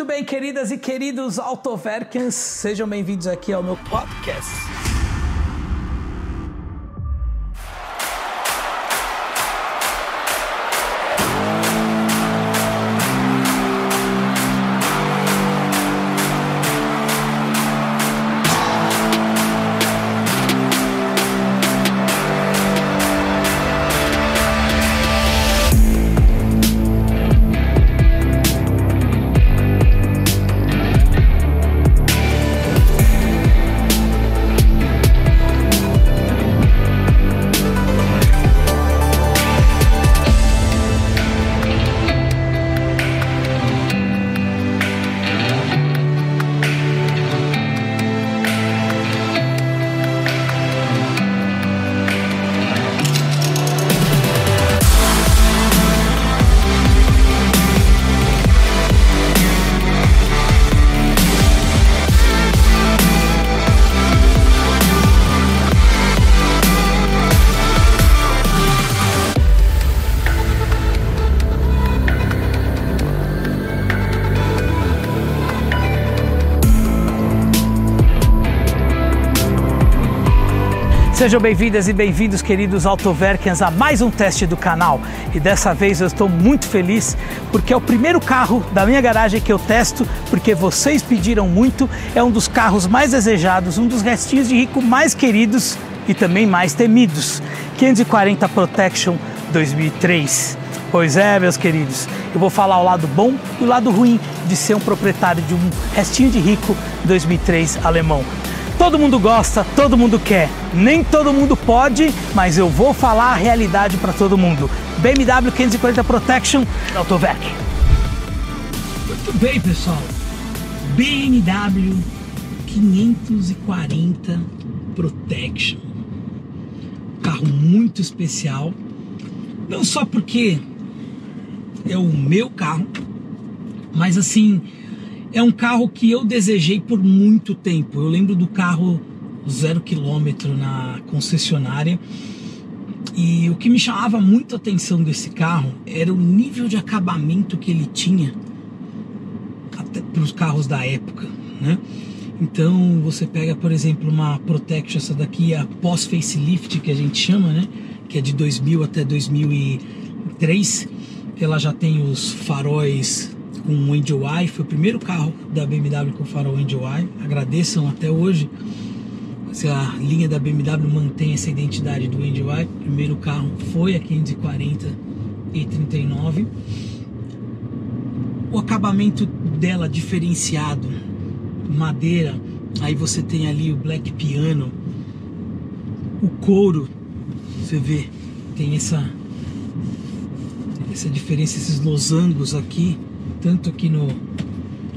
Muito bem, queridas e queridos Autoverkens, sejam bem-vindos aqui ao meu podcast. Sejam bem-vindas e bem-vindos, queridos Autoverkens, a mais um teste do canal. E dessa vez eu estou muito feliz porque é o primeiro carro da minha garagem que eu testo, porque vocês pediram muito. É um dos carros mais desejados, um dos restinhos de rico mais queridos e também mais temidos. 540 Protection 2003. Pois é, meus queridos, eu vou falar o lado bom e o lado ruim de ser um proprietário de um restinho de rico 2003 alemão. Todo mundo gosta, todo mundo quer. Nem todo mundo pode, mas eu vou falar a realidade para todo mundo. BMW 540 Protection Autoverk. Muito bem, pessoal. BMW 540 Protection. Carro muito especial. Não só porque é o meu carro, mas assim, é um carro que eu desejei por muito tempo. Eu lembro do carro zero quilômetro na concessionária. E o que me chamava muito a atenção desse carro era o nível de acabamento que ele tinha para os carros da época, né? Então você pega, por exemplo, uma Protection, essa daqui a pós-facelift que a gente chama, né? Que é de 2000 até 2003. Ela já tem os faróis com o Eye, foi o primeiro carro da BMW com farol Eye. Agradeçam até hoje se a linha da BMW mantém essa identidade do Eye. O primeiro carro foi a 540 e 39. O acabamento dela diferenciado, madeira, aí você tem ali o black piano, o couro, você vê, tem essa essa diferença, esses losangos aqui, tanto aqui no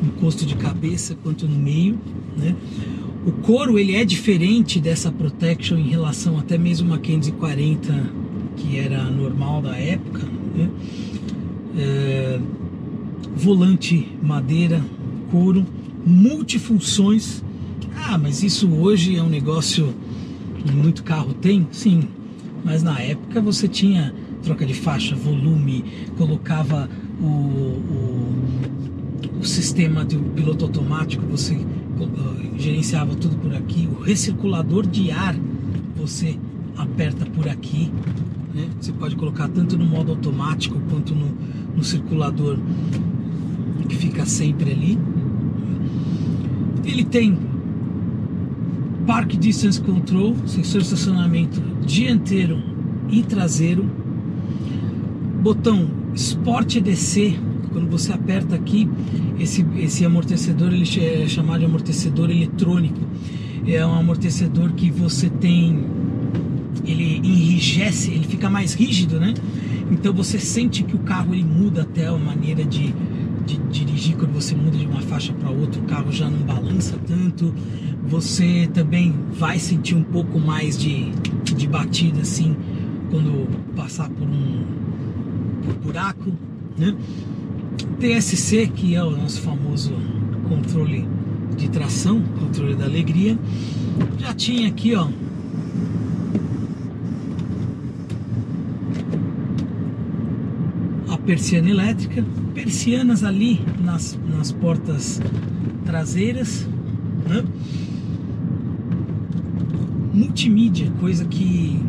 encosto de cabeça quanto no meio, né? O couro ele é diferente dessa protection em relação até mesmo a 540 que era normal da época, né? É, volante madeira, couro, multifunções. Ah, mas isso hoje é um negócio que muito carro tem? Sim, mas na época você tinha troca de faixa, volume, colocava o, o, o sistema do piloto automático, você uh, gerenciava tudo por aqui, o recirculador de ar você aperta por aqui, né? você pode colocar tanto no modo automático quanto no, no circulador que fica sempre ali. Ele tem Park Distance Control, sensor de estacionamento dianteiro e traseiro, botão Sport EDC, quando você aperta aqui, esse, esse amortecedor ele é chamado de amortecedor eletrônico. É um amortecedor que você tem, ele enrijece, ele fica mais rígido, né? Então você sente que o carro ele muda até a maneira de, de dirigir quando você muda de uma faixa para outra, o carro já não balança tanto. Você também vai sentir um pouco mais de, de batida assim quando passar por um buraco, né? TSC, que é o nosso famoso controle de tração, controle da alegria. Já tinha aqui, ó, a persiana elétrica, persianas ali nas, nas portas traseiras, né? multimídia, coisa que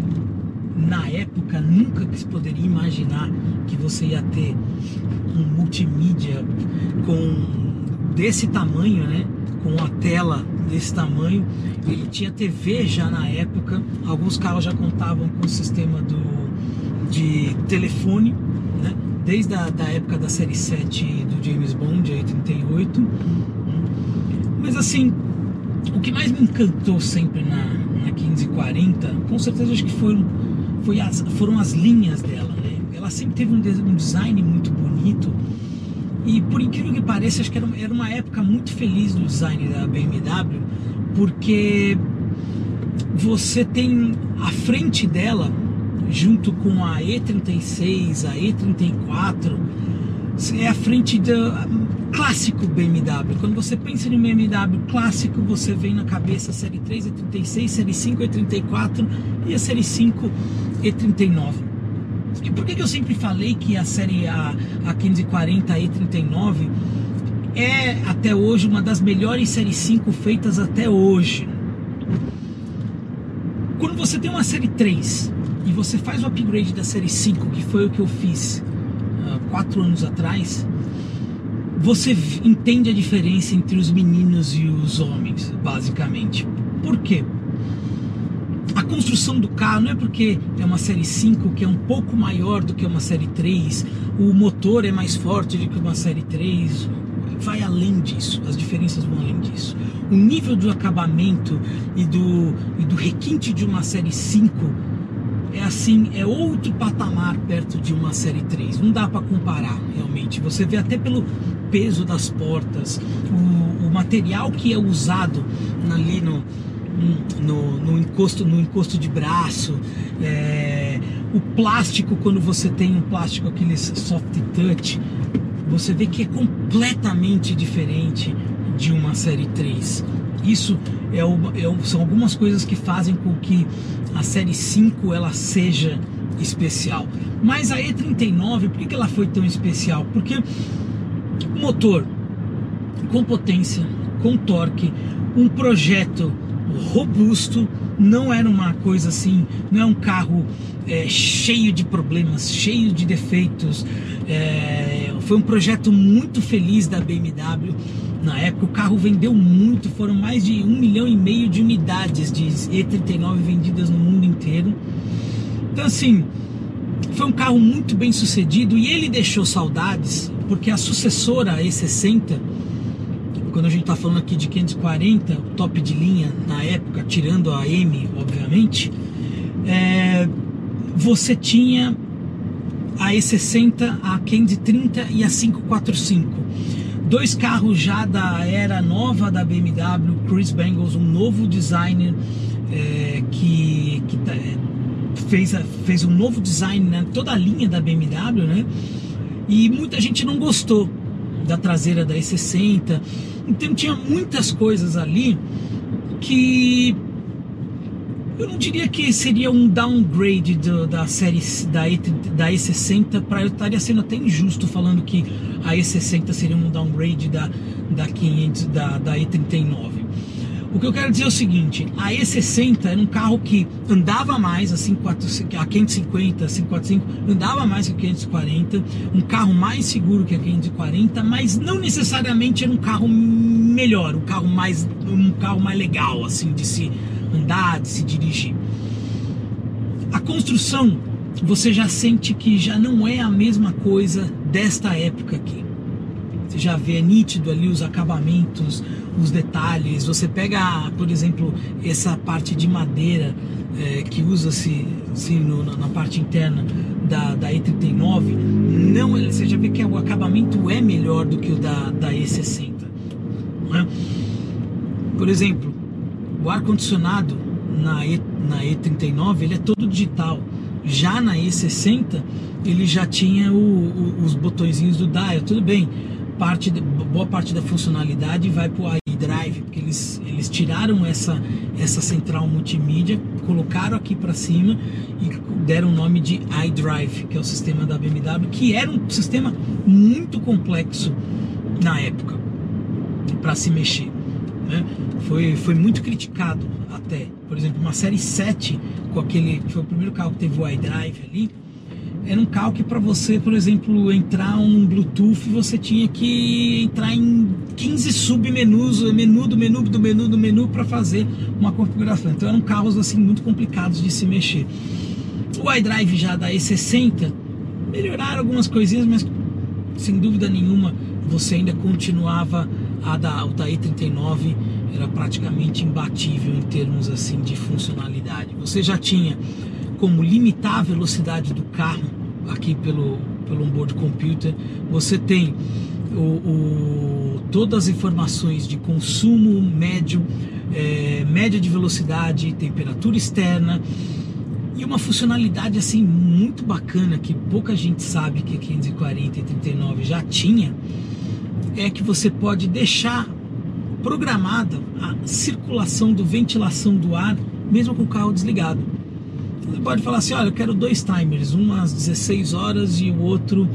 na época nunca se poderia imaginar que você ia ter um multimídia com desse tamanho, né? Com a tela desse tamanho. Ele tinha TV já na época. Alguns carros já contavam com o sistema do, de telefone, né? Desde a da época da série 7 do James Bond, 88. Mas assim, o que mais me encantou sempre na, na 1540, com certeza acho que foram, foi as, foram as linhas dela, né? Ela sempre teve um, um design muito bonito e por incrível que pareça, acho que era, uma época muito feliz no design da BMW, porque você tem a frente dela, junto com a E36, a E34, é a frente do clássico BMW. Quando você pensa em BMW clássico, você vem na cabeça a série 3 E36, série 5 E34 e a série 5 E39. E por que, que eu sempre falei que a série A, a 540 E39 é até hoje uma das melhores séries 5 feitas até hoje? Quando você tem uma série 3 e você faz o upgrade da série 5, que foi o que eu fiz uh, quatro anos atrás, você entende a diferença entre os meninos e os homens, basicamente. Por quê? A construção do carro não é porque é uma série 5 que é um pouco maior do que uma série 3, o motor é mais forte do que uma série 3, vai além disso, as diferenças vão além disso. O nível do acabamento e do, e do requinte de uma série 5 é assim, é outro patamar perto de uma série 3. Não dá para comparar realmente. Você vê até pelo peso das portas, o, o material que é usado ali no, no, no, encosto, no encosto de braço, é, o plástico, quando você tem um plástico, aquele soft touch, você vê que é completamente diferente de uma série 3. Isso é, é são algumas coisas que fazem com que a série 5 ela seja especial. Mas a E39, por que ela foi tão especial? Porque motor com potência, com torque, um projeto robusto, não era uma coisa assim, não é um carro é, cheio de problemas, cheio de defeitos. É, foi um projeto muito feliz da BMW. Na época o carro vendeu muito, foram mais de um milhão e meio de unidades de E39 vendidas no mundo inteiro. Então assim, foi um carro muito bem sucedido e ele deixou saudades, porque a sucessora E60 quando a gente está falando aqui de 540, top de linha na época, tirando a M, obviamente, é, você tinha a E60, a 530 e a 545. Dois carros já da era nova da BMW, Chris Bengals, um novo designer é, que, que tá, fez, fez um novo design né, toda a linha da BMW, né? E muita gente não gostou da traseira da E60. Então tinha muitas coisas ali que eu não diria que seria um downgrade do, da série da, e, da E60 para eu estaria sendo até injusto falando que a E60 seria um downgrade da da 500 da, da E39. O que eu quero dizer é o seguinte: a E60 era um carro que andava mais, a, 540, a 550, a 545, andava mais que a 540, um carro mais seguro que a 540, mas não necessariamente era um carro melhor, um carro mais, um carro mais legal, assim, de se andar, de se dirigir. A construção, você já sente que já não é a mesma coisa desta época aqui. Você já vê é nítido ali os acabamentos, os detalhes. Você pega, por exemplo, essa parte de madeira é, que usa-se na parte interna da, da E39, não, você já vê que o acabamento é melhor do que o da, da E60. É? Por exemplo, o ar-condicionado na, e, na E39 ele é todo digital. Já na E60 ele já tinha o, o, os botõezinhos do dial, tudo bem parte, boa parte da funcionalidade vai para o iDrive, porque eles, eles tiraram essa, essa central multimídia, colocaram aqui para cima e deram o nome de iDrive, que é o sistema da BMW, que era um sistema muito complexo na época para se mexer. Né? Foi, foi muito criticado até. Por exemplo, uma série 7, com aquele que foi o primeiro carro que teve o iDrive ali, era um carro que para você, por exemplo, entrar um Bluetooth, você tinha que entrar em 15 submenus, menu do menu do menu do menu para fazer uma configuração. Então eram carros assim muito complicados de se mexer. O iDrive já da E60 melhoraram algumas coisinhas, mas sem dúvida nenhuma você ainda continuava a da, o da E39 era praticamente imbatível em termos assim de funcionalidade. Você já tinha como limitar a velocidade do carro aqui pelo, pelo onboard computer. Você tem o, o todas as informações de consumo médio, é, média de velocidade, temperatura externa e uma funcionalidade assim muito bacana que pouca gente sabe que a 540 e 39 já tinha é que você pode deixar programada a circulação do ventilação do ar mesmo com o carro desligado. Pode falar assim, olha, eu quero dois timers, um às 16 horas e o outro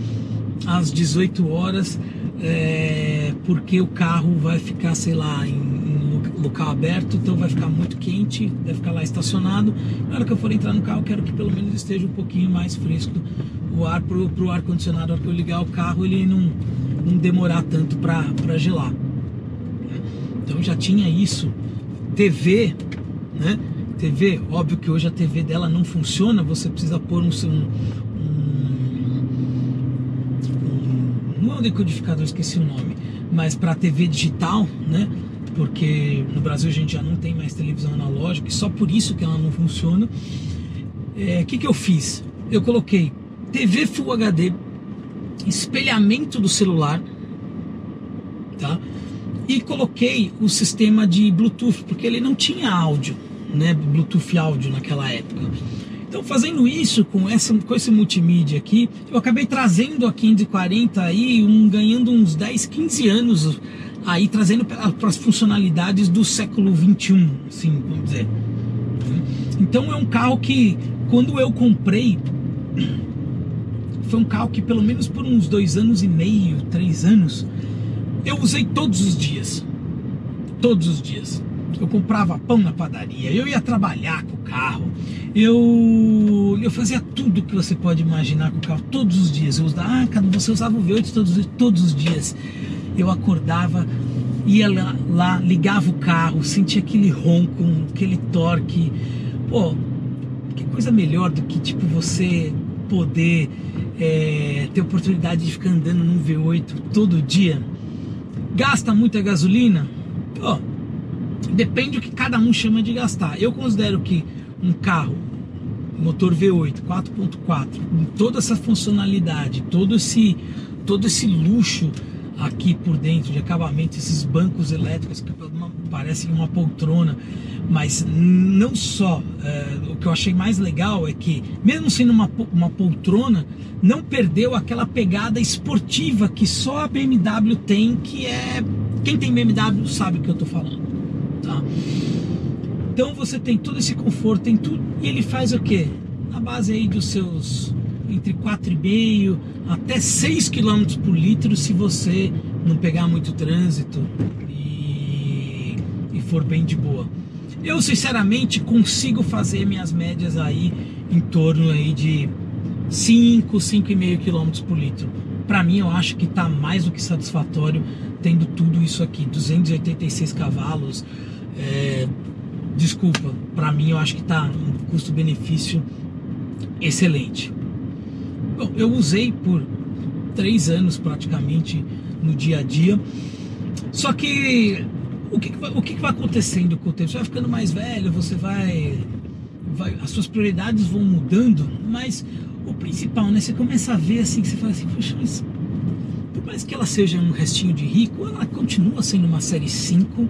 às 18 horas, é, porque o carro vai ficar, sei lá, em, em, local aberto, então vai ficar muito quente, vai ficar lá estacionado. Na hora que eu for entrar no carro, quero que pelo menos esteja um pouquinho mais fresco o ar para o ar condicionado. Na hora que eu ligar o carro, ele não, não demorar tanto para gelar. Então já tinha isso. TV, né? TV, óbvio que hoje a TV dela não funciona, você precisa pôr um, um, um não é um decodificador, esqueci o nome, mas para TV digital, né? Porque no Brasil a gente já não tem mais televisão analógica e só por isso que ela não funciona. O é, que, que eu fiz? Eu coloquei TV Full HD, espelhamento do celular, tá? E coloquei o sistema de Bluetooth, porque ele não tinha áudio né, Bluetooth áudio naquela época. Então, fazendo isso com, essa, com esse multimídia aqui, eu acabei trazendo a 540 aí, um, ganhando uns 10, 15 anos aí, trazendo para as funcionalidades do século 21, assim, vamos dizer. Então, é um carro que, quando eu comprei, foi um carro que, pelo menos por uns dois anos e meio, três anos, eu usei todos os dias. Todos os dias eu comprava pão na padaria, eu ia trabalhar com o carro, eu, eu fazia tudo que você pode imaginar com o carro todos os dias. Eu usava, ah, cara, você usava o V8 todos, todos os dias. Eu acordava, ia lá, lá, ligava o carro, sentia aquele ronco, aquele torque. Pô, que coisa melhor do que tipo você poder é, ter oportunidade de ficar andando num V8 todo dia. Gasta muita gasolina? Pô, Depende do que cada um chama de gastar. Eu considero que um carro motor V8 4.4 com toda essa funcionalidade, todo esse todo esse luxo aqui por dentro de acabamento, esses bancos elétricos que parecem uma poltrona, mas não só. É, o que eu achei mais legal é que, mesmo sendo uma, uma poltrona, não perdeu aquela pegada esportiva que só a BMW tem, que é. Quem tem BMW sabe o que eu estou falando. Tá? Então você tem todo esse conforto, tem tudo, e ele faz o que? Na base aí dos seus entre 4,5 até 6 km por litro se você não pegar muito trânsito e, e for bem de boa. Eu sinceramente consigo fazer minhas médias aí em torno aí de 5, 5,5 km por litro. Para mim eu acho que está mais do que satisfatório tendo tudo isso aqui, 286 cavalos, é, desculpa, para mim eu acho que está um custo-benefício excelente. Bom, eu usei por três anos praticamente no dia a dia, só que o que, o que vai acontecendo com o tempo? Você vai ficando mais velho, você vai, vai as suas prioridades vão mudando, mas o principal, né? Você começa a ver assim, que você fala assim, poxa, mas por mais que ela seja um restinho de rico, ela continua sendo uma série 5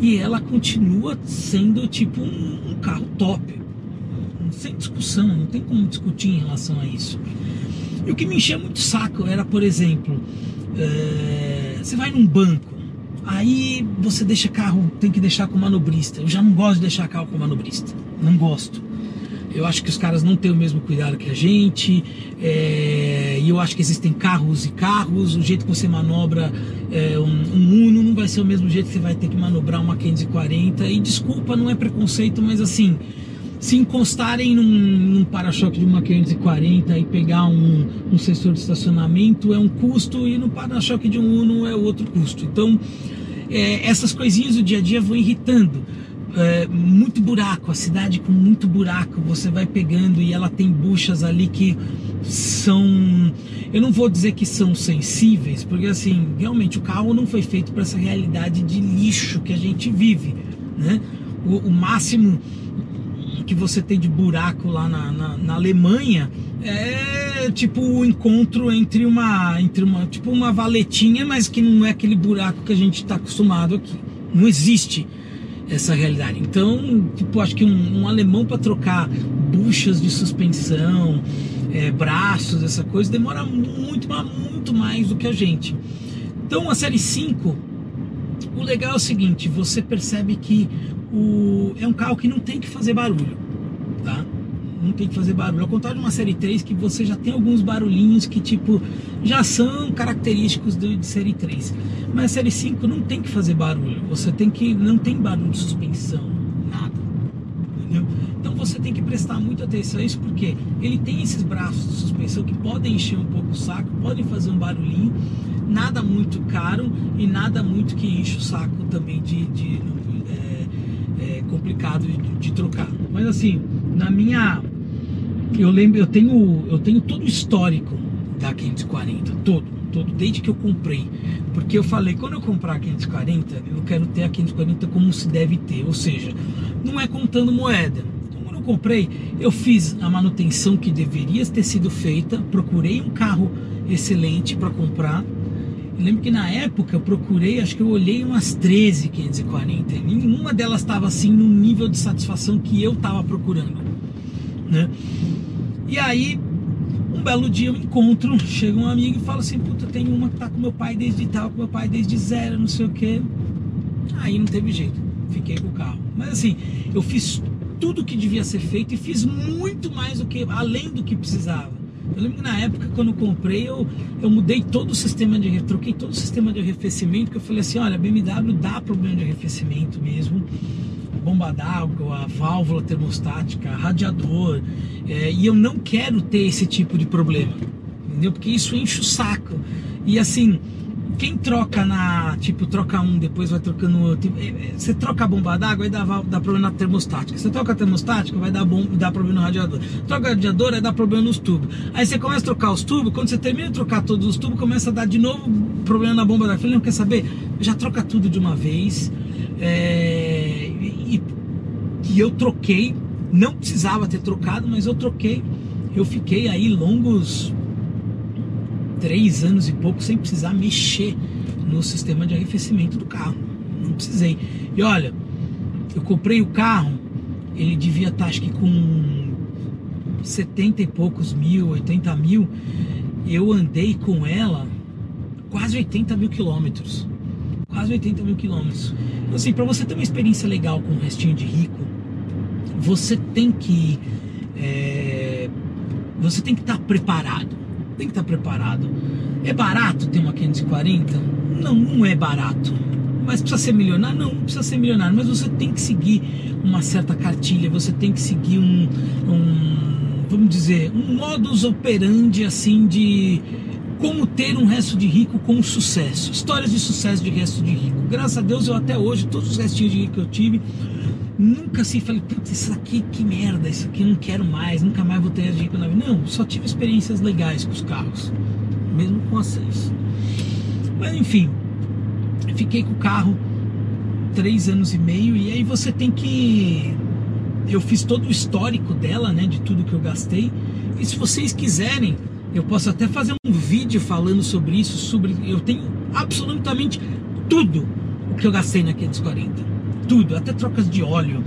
e ela continua sendo tipo um, um carro top. Sem discussão, não tem como discutir em relação a isso. E o que me enchia muito saco era, por exemplo, é, você vai num banco, Aí você deixa carro, tem que deixar com manobrista. Eu já não gosto de deixar carro com manobrista. Não gosto. Eu acho que os caras não têm o mesmo cuidado que a gente. É, e eu acho que existem carros e carros. O jeito que você manobra é, um, um, Uno não vai ser o mesmo jeito que você vai ter que manobrar uma 540. E desculpa, não é preconceito, mas assim, se encostarem num, num para-choque de uma 540 e pegar um, um sensor de estacionamento é um custo e no para-choque de um Uno é outro custo. Então, é, essas coisinhas do dia a dia vão irritando é, muito buraco, a cidade com muito buraco, você vai pegando e ela tem buchas ali que são, eu não vou dizer que são sensíveis, porque assim, realmente o carro não foi feito para essa realidade de lixo que a gente vive, né? O, o máximo que você tem de buraco lá na, na, na Alemanha é tipo o encontro entre uma, entre uma, tipo uma valetinha, mas que não é aquele buraco que a gente está acostumado aqui. Não existe essa realidade. Então, tipo, acho que um, um alemão para trocar buchas de suspensão, é, braços, essa coisa, demora muito, muito mais do que a gente. Então, a série 5, o legal é o seguinte: você percebe que o, é um carro que não tem que fazer barulho? Não tem que fazer barulho. Ao contrário de uma série 3 que você já tem alguns barulhinhos que tipo já são característicos de, de série 3. Mas a série 5 não tem que fazer barulho. Você tem que não tem barulho de suspensão, nada. Entendeu? Então você tem que prestar muita atenção a isso porque ele tem esses braços de suspensão que podem encher um pouco o saco, podem fazer um barulhinho, nada muito caro e nada muito que enche o saco também de, de é, é complicado de, de trocar. Mas assim, na minha eu lembro, eu tenho, eu tenho todo o histórico da 540, todo, todo, desde que eu comprei. Porque eu falei, quando eu comprar a 540, eu quero ter a 540 como se deve ter, ou seja, não é contando moeda. Então, quando eu comprei, eu fiz a manutenção que deveria ter sido feita, procurei um carro excelente para comprar. Eu lembro que na época eu procurei, acho que eu olhei umas 13 540, e nenhuma delas estava assim no nível de satisfação que eu estava procurando, né? E aí, um belo dia eu encontro, chega um amigo e fala assim, puta, tem uma que tá com meu pai desde tal, com meu pai desde zero, não sei o que. Aí não teve jeito, fiquei com o carro. Mas assim, eu fiz tudo que devia ser feito e fiz muito mais do que, além do que precisava. Eu lembro que na época, quando eu comprei, eu, eu mudei todo o sistema de troquei todo o sistema de arrefecimento, que eu falei assim, olha, BMW dá problema de arrefecimento mesmo bomba d'água, a válvula termostática, radiador. É, e eu não quero ter esse tipo de problema, entendeu? Porque isso enche o saco. E assim, quem troca na. Tipo, troca um, depois vai trocando outro. É, é, você troca a bomba d'água, aí dá, problema na termostática. Você troca a termostática, vai dar, bom, dar problema no radiador. Troca o radiador, aí dá problema nos tubos. Aí você começa a trocar os tubos, quando você termina de trocar todos os tubos, começa a dar de novo problema na bomba d'água. Falei, não quer saber? Já troca tudo de uma vez. É, e, e eu troquei, não precisava ter trocado, mas eu troquei. Eu fiquei aí longos três anos e pouco sem precisar mexer no sistema de arrefecimento do carro. Não precisei. E olha, eu comprei o carro, ele devia estar acho que com 70 e poucos mil, 80 mil. Eu andei com ela quase 80 mil quilômetros. Quase 80 mil quilômetros. Então, assim, para você ter uma experiência legal com um restinho de rico, você tem que. É, você tem que estar tá preparado. Tem que estar tá preparado. É barato ter uma 540? Não, não é barato. Mas precisa ser milionário? Não, não precisa ser milionário. Mas você tem que seguir uma certa cartilha, você tem que seguir um, um vamos dizer, um modus operandi assim de como ter um resto de rico com sucesso. Histórias de sucesso de resto de rico. Graças a Deus eu até hoje, todos os restinhos de rico que eu tive, nunca assim falei, putz, isso aqui que merda, isso aqui eu não quero mais, nunca mais vou ter resto de rico na vida. Não, só tive experiências legais com os carros, mesmo com vocês. Mas enfim, fiquei com o carro três anos e meio e aí você tem que eu fiz todo o histórico dela, né, de tudo que eu gastei. E se vocês quiserem, eu posso até fazer um vídeo falando sobre isso, sobre eu tenho absolutamente tudo o que eu gastei na 540. Tudo, até trocas de óleo,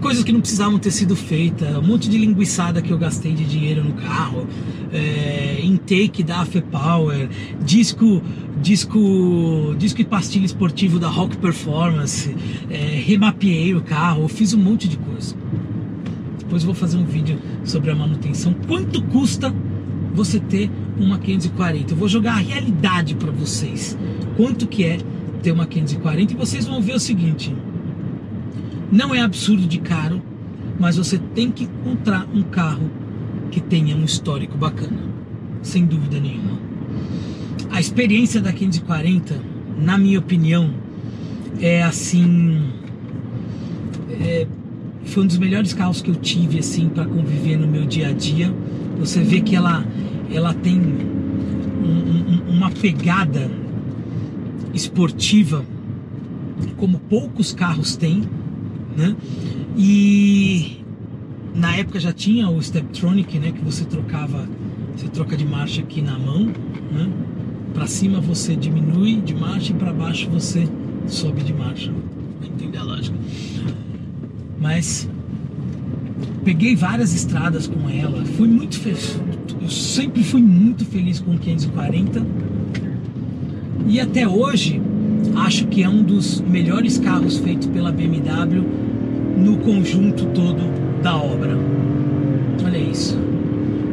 coisas que não precisavam ter sido feitas, um monte de linguiçada que eu gastei de dinheiro no carro, é, intake da AFE Power, disco, disco, disco e pastilha esportivo da Rock Performance, é, remapeei o carro, fiz um monte de coisa. Depois vou fazer um vídeo sobre a manutenção. Quanto custa você ter uma 540? Eu vou jogar a realidade para vocês. Quanto que é ter uma 540 e vocês vão ver o seguinte: não é absurdo de caro, mas você tem que encontrar um carro que tenha um histórico bacana, sem dúvida nenhuma. A experiência da 540, na minha opinião, é assim. É, foi um dos melhores carros que eu tive assim para conviver no meu dia a dia. Você vê que ela, ela tem um, um, uma pegada esportiva como poucos carros têm, né? E na época já tinha o Steptronic, né? Que você trocava, você troca de marcha aqui na mão, né? Para cima você diminui de marcha e para baixo você sobe de marcha. Entende a lógica? Mas peguei várias estradas com ela, fui muito feliz. Eu sempre fui muito feliz com o 540 e até hoje acho que é um dos melhores carros feitos pela BMW no conjunto todo da obra. Olha isso.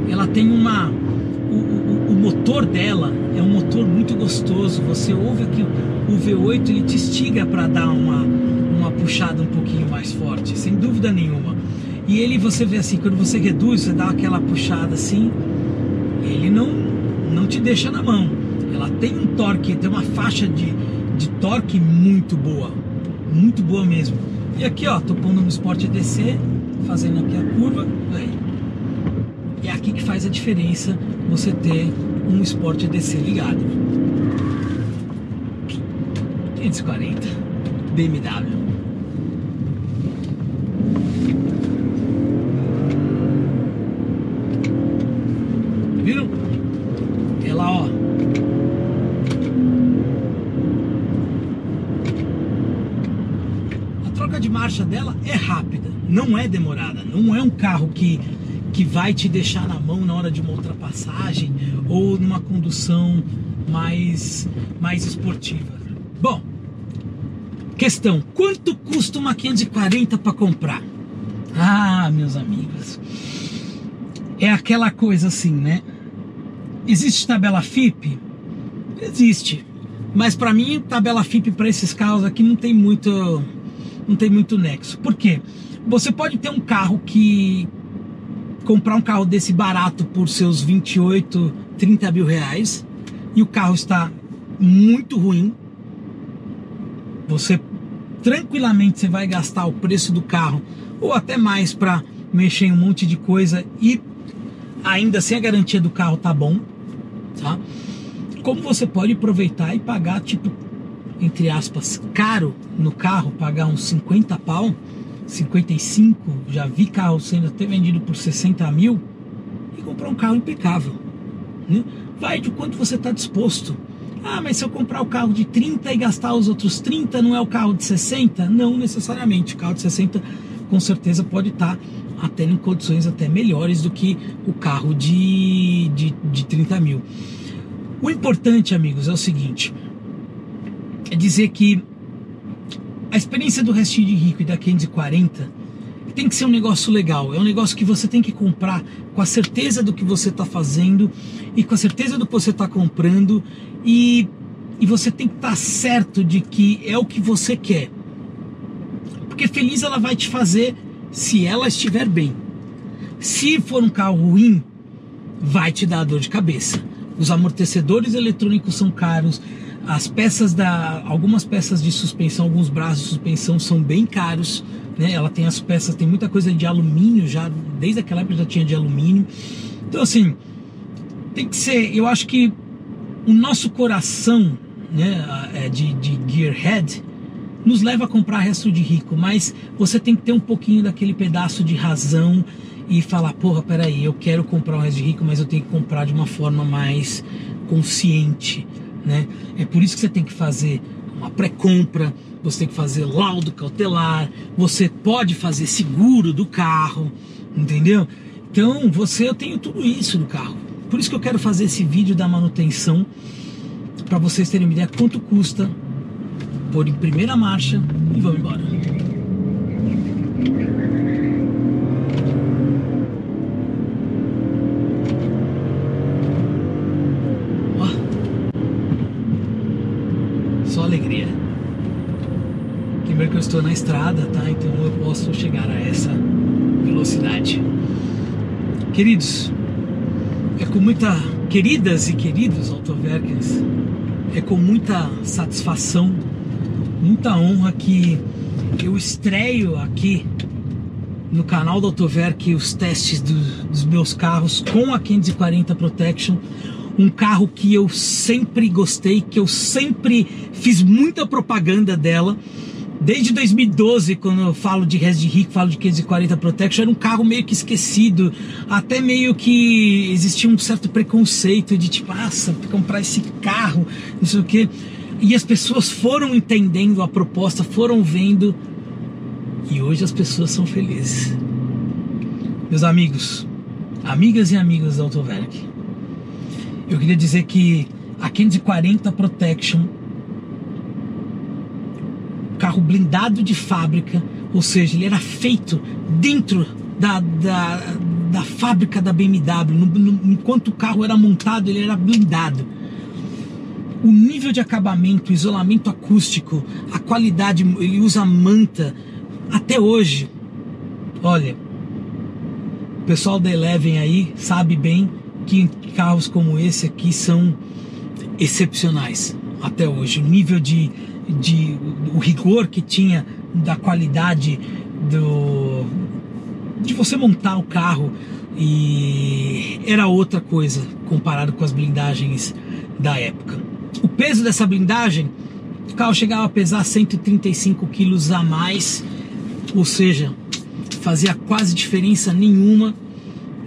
Ela tem uma. O, o, o motor dela é um motor muito gostoso. Você ouve aqui o V8 ele te instiga para dar uma, uma puxada um pouquinho mais forte, sem dúvida nenhuma. E ele você vê assim, quando você reduz, você dá aquela puxada assim, ele não, não te deixa na mão. Ela tem um torque, tem uma faixa de, de torque muito boa, muito boa mesmo. E aqui ó, tô pondo no Sport EDC, fazendo aqui a curva, aí. É aqui que faz a diferença você ter um Sport EDC ligado. 540 BMW. Viram? Ela, ó. A troca de marcha dela é rápida, não é demorada, não é um carro que que vai te deixar na mão na hora de uma ultrapassagem ou numa condução mais mais esportiva. Bom, questão, quanto custa uma 540 para comprar? Ah, meus amigos, é aquela coisa assim, né? Existe tabela FIP? Existe. Mas para mim, tabela FIP para esses carros aqui não tem muito não tem muito nexo. Por quê? Você pode ter um carro que comprar um carro desse barato por seus 28, 30 mil reais e o carro está muito ruim. Você tranquilamente você vai gastar o preço do carro ou até mais para mexer em um monte de coisa e ainda sem a garantia do carro tá bom, tá? Como você pode aproveitar e pagar tipo entre aspas caro no carro, pagar uns 50 pau, 55, já vi carro sendo até vendido por 60 mil e comprar um carro impecável. Né? Vai de quanto você está disposto. Ah, mas se eu comprar o carro de 30 e gastar os outros 30, não é o carro de 60? Não necessariamente. O carro de 60 com certeza pode estar até em condições até melhores do que o carro de, de, de 30 mil. O importante, amigos, é o seguinte: é dizer que a experiência do restinho de rico e da 540 tem que ser um negócio legal. É um negócio que você tem que comprar com a certeza do que você está fazendo e com a certeza do que você está comprando e, e você tem que estar tá certo de que é o que você quer. Porque feliz ela vai te fazer se ela estiver bem. Se for um carro ruim, vai te dar dor de cabeça. Os amortecedores eletrônicos são caros, as peças da algumas peças de suspensão, alguns braços de suspensão são bem caros, né? Ela tem as peças, tem muita coisa de alumínio já, desde aquela época já tinha de alumínio. Então assim, tem que ser, eu acho que o nosso coração, né, é, de, de gearhead nos leva a comprar resto de rico, mas você tem que ter um pouquinho daquele pedaço de razão e falar, porra, peraí, eu quero comprar um resto de rico, mas eu tenho que comprar de uma forma mais consciente, né? É por isso que você tem que fazer uma pré-compra, você tem que fazer laudo cautelar, você pode fazer seguro do carro, entendeu? Então, você eu tenho tudo isso no carro. Por isso que eu quero fazer esse vídeo da manutenção para vocês terem uma ideia quanto custa pôr em primeira marcha e vamos embora. Só alegria. Primeiro que eu estou na estrada, tá? Então eu posso chegar a essa velocidade. Queridos, é com muita queridas e queridos autoverkers, é com muita satisfação, muita honra que eu estreio aqui no canal do Autoverk os testes do, dos meus carros com a 540 Protection, um carro que eu sempre gostei, que eu sempre fiz muita propaganda dela Desde 2012, quando eu falo de Res de Rico, falo de 540 Protection, era um carro meio que esquecido, até meio que existia um certo preconceito de tipo, nossa, comprar esse carro, não sei o que. E as pessoas foram entendendo a proposta, foram vendo, e hoje as pessoas são felizes. Meus amigos, amigas e amigos da Autoverk, eu queria dizer que a 540 Protection carro blindado de fábrica, ou seja, ele era feito dentro da, da, da fábrica da BMW. No, no, enquanto o carro era montado, ele era blindado. O nível de acabamento, isolamento acústico, a qualidade, ele usa manta. Até hoje, olha, o pessoal da Eleven aí sabe bem que carros como esse aqui são excepcionais até hoje. O nível de de o rigor que tinha da qualidade do de você montar o carro e era outra coisa comparado com as blindagens da época. O peso dessa blindagem, o carro chegava a pesar 135 quilos a mais, ou seja, fazia quase diferença nenhuma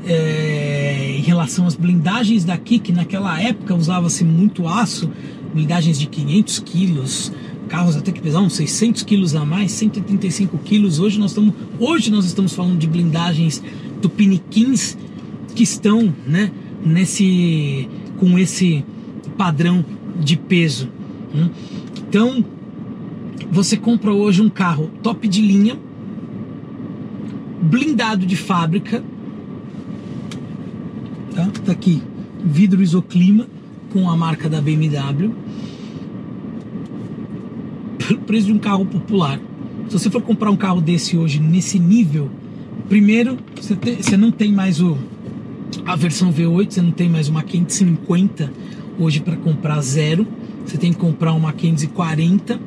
é, em relação às blindagens daqui, que naquela época usava-se muito aço, blindagens de 500 quilos, carros até que pesavam 600 quilos a mais, 135 quilos. Hoje nós estamos, hoje nós estamos falando de blindagens tupiniquins que estão, né, nesse, com esse padrão de peso. Hum? Então, você compra hoje um carro top de linha, blindado de fábrica, tá? Tá aqui, vidro isoclima com a marca da BMW pelo preço de um carro popular. Se você for comprar um carro desse hoje nesse nível, primeiro você, você não tem mais o a versão V8, você não tem mais uma 550 hoje para comprar zero. Você tem que comprar uma 540,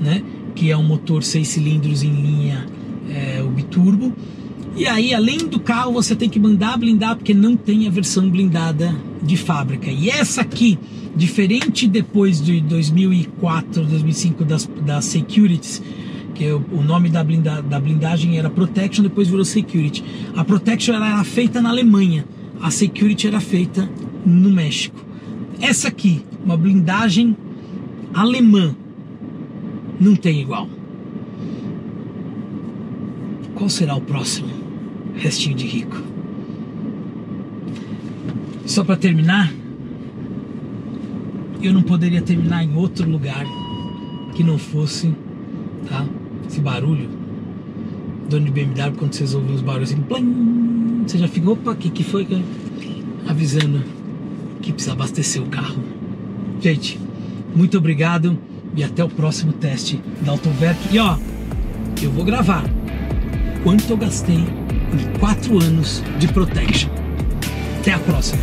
né? Que é um motor 6 cilindros em linha é, o biturbo. E aí, além do carro, você tem que mandar blindar porque não tem a versão blindada de fábrica. E essa aqui, diferente depois de 2004, 2005 das, das Securities, que o, nome da, blinda, da blindagem era Protection, depois virou Security. A Protection era feita na Alemanha, a Security era feita no México. Essa aqui, uma blindagem alemã, não tem igual. Qual será o próximo? Restinho de rico. Só para terminar, eu não poderia terminar em outro lugar que não fosse, tá? Esse barulho. Dono de BMW, quando vocês ouvem os barulhos assim, plim, você já fica, opa, o que, que foi? Avisando que precisa abastecer o carro. Gente, muito obrigado e até o próximo teste da Autoverk. E ó, eu vou gravar quanto eu gastei em quatro anos de protection. Até a próxima!